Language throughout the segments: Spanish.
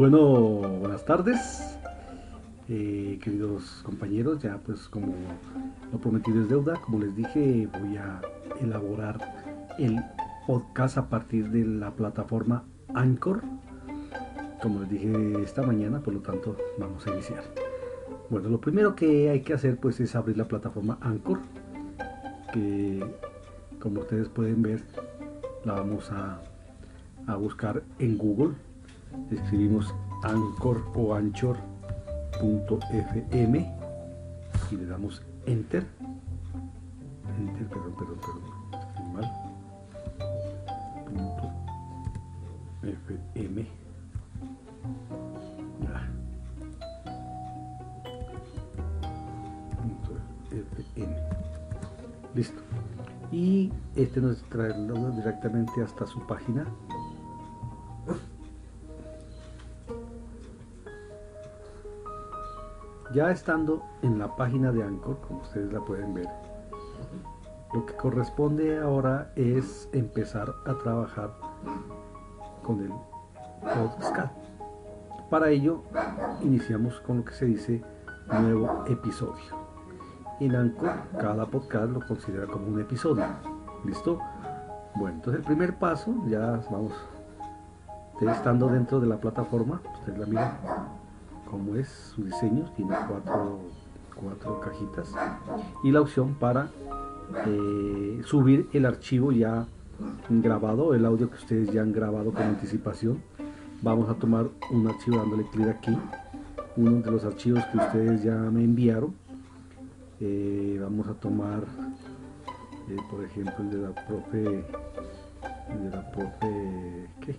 Bueno, buenas tardes, eh, queridos compañeros. Ya, pues, como lo prometido es deuda, como les dije, voy a elaborar el podcast a partir de la plataforma Anchor. Como les dije esta mañana, por lo tanto, vamos a iniciar. Bueno, lo primero que hay que hacer, pues, es abrir la plataforma Anchor, que, como ustedes pueden ver, la vamos a, a buscar en Google escribimos anchor o anchor.fm y le damos enter. Enter perdón perdón perdón. Mal. Punto fm punto fm listo. Y este nos trae directamente hasta su página Ya estando en la página de Anchor, como ustedes la pueden ver, lo que corresponde ahora es empezar a trabajar con el podcast. Para ello, iniciamos con lo que se dice nuevo episodio. En Anchor, cada podcast lo considera como un episodio. ¿Listo? Bueno, entonces el primer paso, ya vamos, estando dentro de la plataforma, ustedes la miran como es su diseño, tiene cuatro, cuatro cajitas y la opción para eh, subir el archivo ya grabado, el audio que ustedes ya han grabado con anticipación. Vamos a tomar un archivo dándole clic aquí, uno de los archivos que ustedes ya me enviaron. Eh, vamos a tomar, eh, por ejemplo, el de la profe, el de la profe, ¿qué?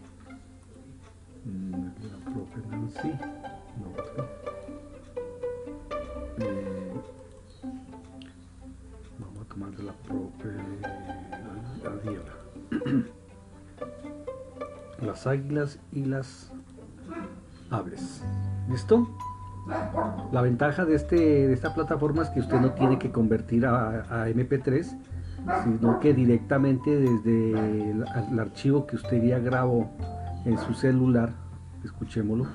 Mm, el de la profe Nancy. Eh, vamos a tomar la propia las águilas y las aves. ¿Listo? La ventaja de, este, de esta plataforma es que usted no tiene que convertir a, MP3, sino que directamente desde el archivo que usted ya grabó en su celular, escuchémoslo,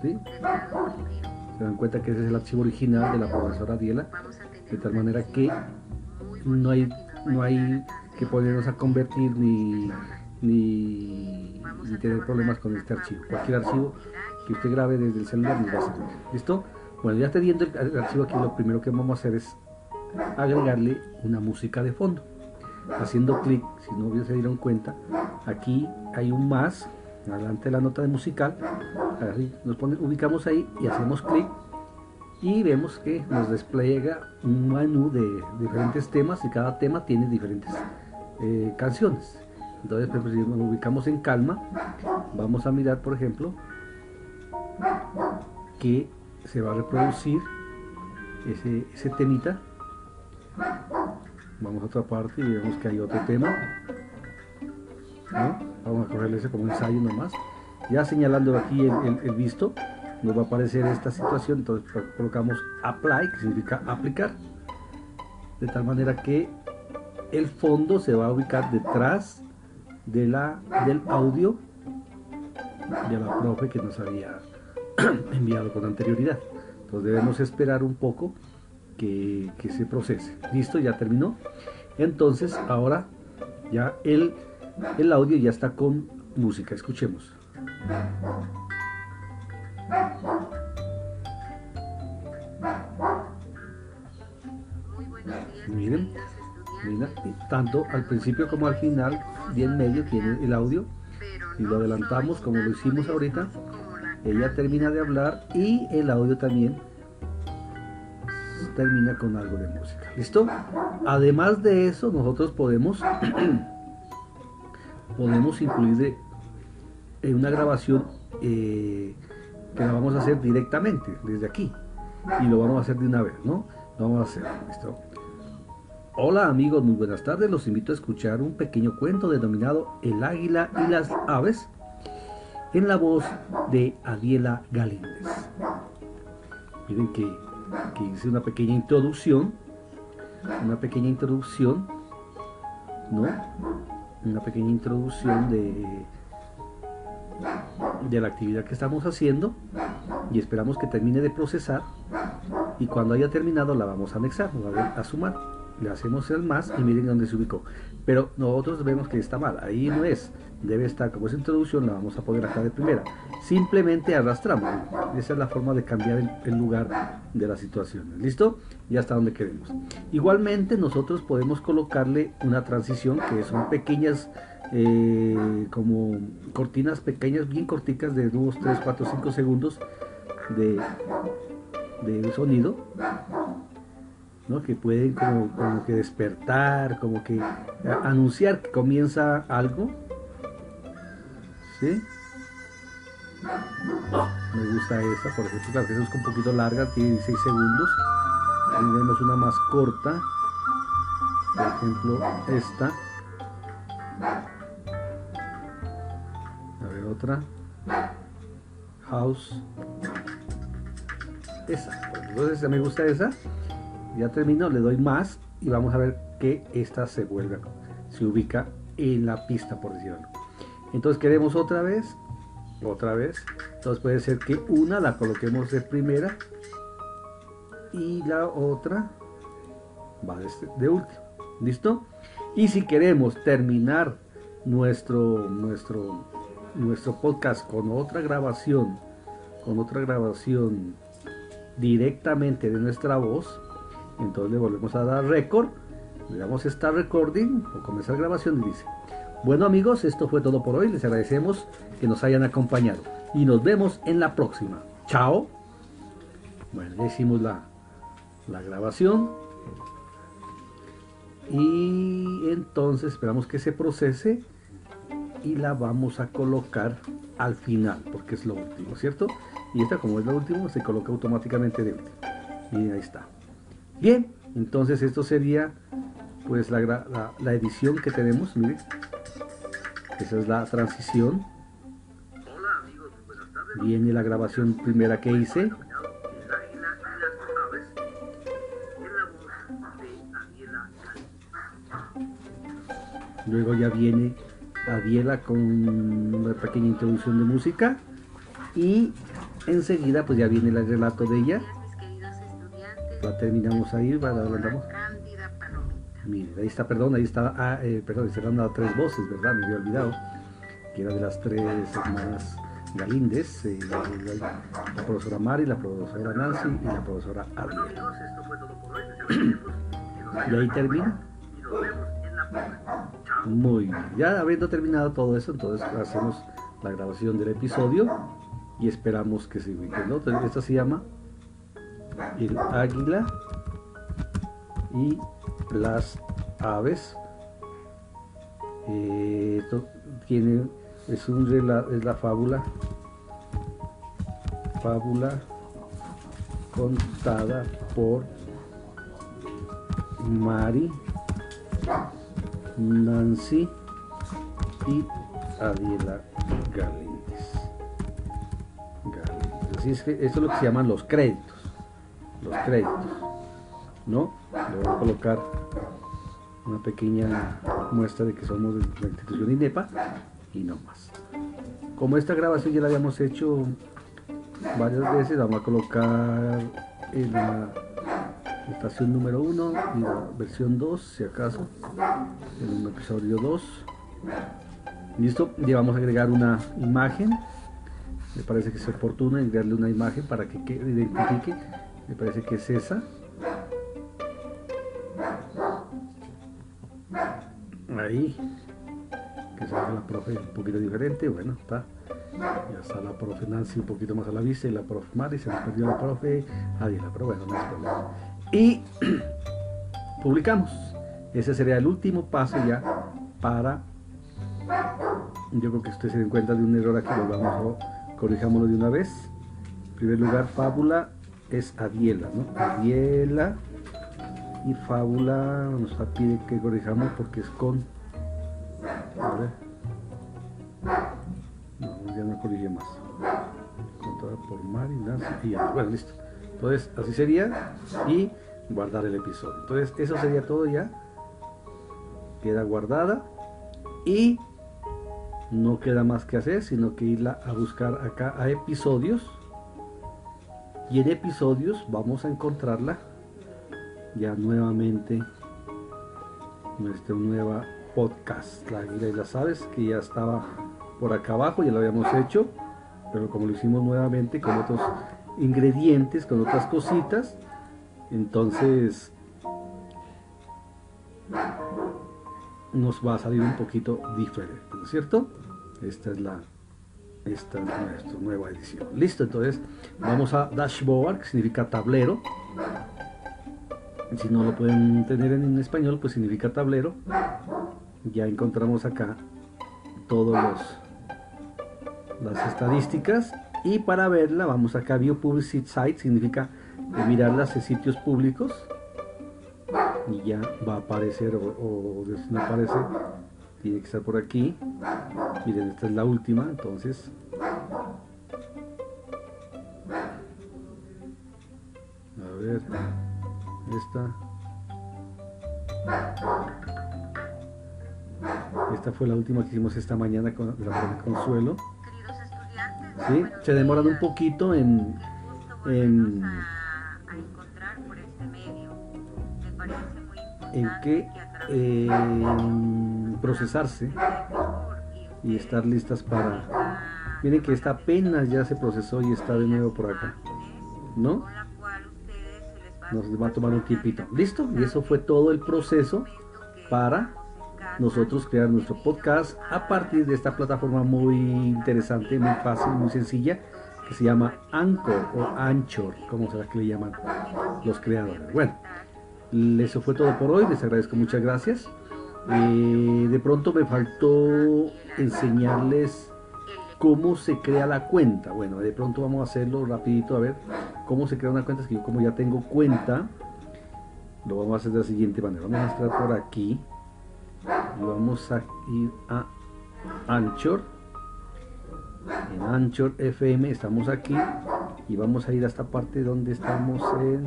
Se dan cuenta que ese es el archivo original de la profesora Diela, de tal manera que no hay, no hay que ponernos a convertir ni, ni, tener problemas con este archivo. Cualquier archivo que usted grabe desde el celular nos va a. ¿Listo? Bueno, ya teniendo el archivo aquí, lo primero que vamos a hacer es agregarle una música de fondo. Haciendo clic, si no se dieron cuenta, aquí hay un más adelante la nota de musical, nos ubicamos ahí y hacemos clic y vemos que nos despliega un menú de diferentes temas y cada tema tiene diferentes eh, canciones. Entonces, pues, si nos ubicamos en calma, vamos a mirar, por ejemplo, que se va a reproducir ese, ese temita. Vamos a otra parte y vemos que hay otro tema. Vamos a correrle ese como ensayo nomás. Ya señalando aquí el, visto, nos va a aparecer esta situación. Entonces colocamos apply, que significa aplicar. De tal manera que el fondo se va a ubicar detrás de la, del audio de la profe que nos había enviado con anterioridad. Entonces debemos esperar un poco que, que se procese. Listo, ya terminó. Entonces ahora ya el el audio ya está con música, escuchemos. Miren, miren, tanto al principio como al final y en medio tiene el audio y lo adelantamos como lo hicimos ahorita. Ella termina de hablar y el audio también termina con algo de música. ¿Listo? Además de eso, nosotros podemos podemos incluir en una grabación eh, que la vamos a hacer directamente desde aquí y lo vamos a hacer de una vez, ¿no? Lo vamos a hacer, ¿listo? Hola amigos, muy buenas tardes. Los invito a escuchar un pequeño cuento denominado El águila y las aves en la voz de Adiela Galíndez. Miren que, que hice una pequeña introducción, una pequeña introducción, ¿no? Una pequeña introducción de, de la actividad que estamos haciendo y esperamos que termine de procesar y cuando haya terminado la vamos a anexar, a sumar. Le hacemos el más y miren dónde se ubicó. Pero nosotros vemos que está mal, ahí no es. Debe estar como esa introducción, la vamos a poner acá de primera. Simplemente arrastramos. Esa es la forma de cambiar el, lugar de las situaciones. ¿Listo? Ya está donde queremos. Igualmente nosotros podemos colocarle una transición que son pequeñas eh, como cortinas pequeñas, bien corticas de 2, 3, 4, 5 segundos de, de sonido, ¿no? que pueden como, como, que despertar, como que anunciar que comienza algo. ¿Sí? Me gusta esa, por ejemplo, claro que es un poquito larga, tiene 16 segundos. Tenemos una más corta, por ejemplo, esta. otra house esa entonces me gusta esa ya termino le doy más y vamos a ver que esta se vuelve se ubica en la pista por decirlo entonces queremos otra vez otra vez. Entonces puede ser que una la coloquemos de primera y la otra va de, este, último. Listo y si queremos terminar nuestro nuestro nuestro podcast con otra grabación, con otra grabación directamente de nuestra voz, entonces le volvemos a dar record, le damos Start Recording o comenzar grabación y dice, bueno amigos, esto fue todo por hoy, les agradecemos que nos hayan acompañado y nos vemos en la próxima. Chao. Bueno, ya hicimos la, la grabación y entonces esperamos que se procese y la vamos a colocar al final porque es lo último, ¿cierto? Y esta como es lo último se coloca automáticamente de último. Y ahí está. Bien, entonces esto sería pues la, la, edición que tenemos, miren. Esa es la transición. Viene la grabación primera que hice. Luego ya viene Adiela con una pequeña introducción de música y enseguida pues ya viene el relato de ella. La terminamos ahí, la adelantamos. Mire, ahí está, perdón, ahí está, ah, eh, perdón, dado tres voces, ¿verdad? Me había olvidado, que era de las tres hermanas Galíndez, eh, la, profesora Mari, la profesora Nancy y la profesora Adiela. y ahí termina. Muy bien. Ya habiendo terminado todo eso, entonces hacemos la grabación del episodio y esperamos que se ubique. ¿no? Esta se llama El Águila y las Aves. Eh, esto tiene, es, un, es la fábula, fábula contada por Mari Nancy y Adiela Galíndez. Así es que esto es lo que se llaman los créditos. Los créditos. ¿No? Le voy a colocar una pequeña muestra de que somos de la institución INEPA y no más. Como esta grabación ya la habíamos hecho varias veces, vamos a colocar en la estación número 1 y la versión 2 si acaso en un episodio 2 listo ya vamos a agregar una imagen me parece que es oportuno agregarle una imagen para que, identifique me parece que es esa ahí que se la profe un poquito diferente bueno está ya está la profe Nancy un poquito más a la vista y la profe Mari se nos perdió la profe Adila pero bueno no es problema y publicamos. Ese sería el último paso ya para, yo creo que ustedes se den cuenta de un error aquí, volvamos corrijámoslo de una vez. En primer lugar, fábula es Adiela, ¿no? Adiela y fábula nos pide que corrijamos porque es con... Ver. No, ya no corrige más. Contada por Mari, y ya. Bueno, listo. Entonces, así sería. Y guardar el episodio. Entonces, eso sería todo ya. Queda guardada. Y no queda más que hacer, sino que irla a buscar acá a episodios. Y en episodios vamos a encontrarla ya nuevamente nuestra nueva podcast, La Águila y las Aves, que ya estaba por acá abajo, ya lo habíamos hecho, pero como lo hicimos nuevamente con otros ingredientes, con otras cositas, entonces nos va a salir un poquito diferente, ¿no es cierto? Esta es la esta es nuestra nueva edición. Listo, entonces vamos a dashboard, que significa tablero. Si no lo pueden tener en español, pues significa tablero. Ya encontramos acá todos los las estadísticas y para verla vamos acá a View Public Site, significa mirarlas en sitios públicos y ya va a aparecer o, o no aparece tiene que estar por aquí. Miren esta es la última entonces. A ver esta esta fue la última que hicimos esta mañana con la Consuelo Queridos estudiantes, se demoran un poquito en, Qué en- a, a encontrar por este medio. Me parece muy importante en través eh, procesarse este y estar listas para miren que esta apenas ya se procesó y está de nuevo por acá ¿no? nos va a tomar un tiempito listo y eso fue todo el proceso para nosotros crear nuestro podcast a partir de esta plataforma muy interesante, muy fácil, muy sencilla, que se llama Anchor o Anchor, como será que le llaman los creadores. Bueno, eso fue todo por hoy, les agradezco muchas gracias. Eh, de pronto me faltó enseñarles cómo se crea la cuenta. Bueno, de pronto vamos a hacerlo rapidito a ver cómo se crea una cuenta. Es que yo como ya tengo cuenta, lo vamos a hacer de la siguiente manera. Vamos a entrar por aquí vamos a ir a Anchor. En Anchor FM estamos aquí y vamos a ir a esta parte donde estamos en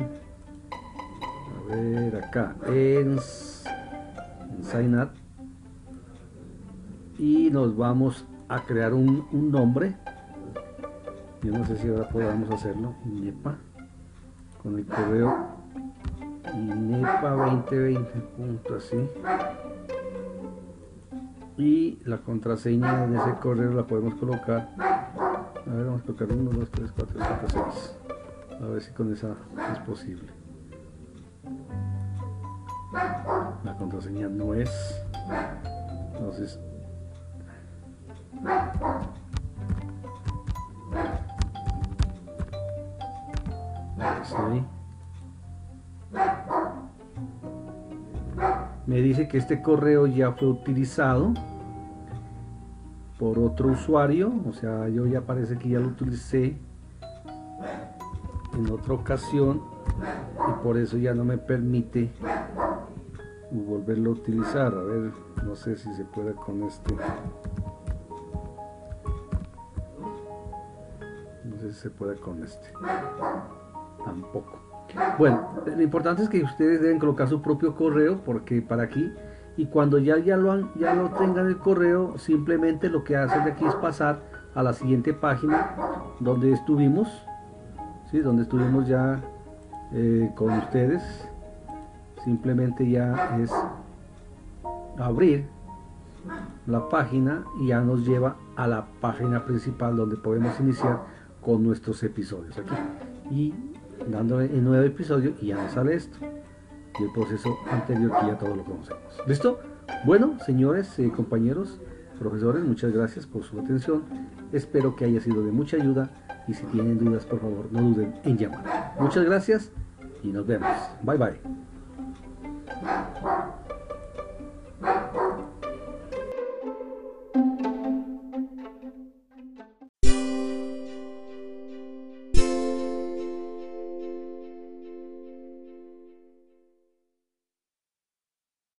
a ver acá en, en Sign Up. Y nos vamos a crear un, un nombre. Yo no sé si ahora podamos hacerlo. INEPA con el correo. INEPA 2020 punto así y la contraseña en ese correo la podemos colocar. A ver vamos a colocar 1 2 3 4 5 6 a ver si con esa es posible. La contraseña no es. Entonces sí. me dice que este correo ya fue utilizado por otro usuario o sea yo ya parece que ya lo utilicé en otra ocasión y por eso ya no me permite volverlo a utilizar. A ver no sé si se puede con este. No sé si se puede con este. Tampoco. Bueno lo importante es que ustedes deben colocar su propio correo porque para aquí y cuando ya ya lo han, ya lo tengan el correo simplemente lo que hacen de aquí es pasar a la siguiente página donde estuvimos ¿sí? donde estuvimos ya eh, con ustedes. Simplemente ya es abrir la página y ya nos lleva a la página principal donde podemos iniciar con nuestros episodios aquí. Y dándole el nuevo episodio y ya nos sale esto y el proceso anterior que ya todos lo conocemos. Listo bueno señores eh, compañeros profesores muchas gracias por su atención. Espero que haya sido de mucha ayuda y si tienen dudas por favor no duden en llamar. Muchas gracias y nos vemos. Bye bye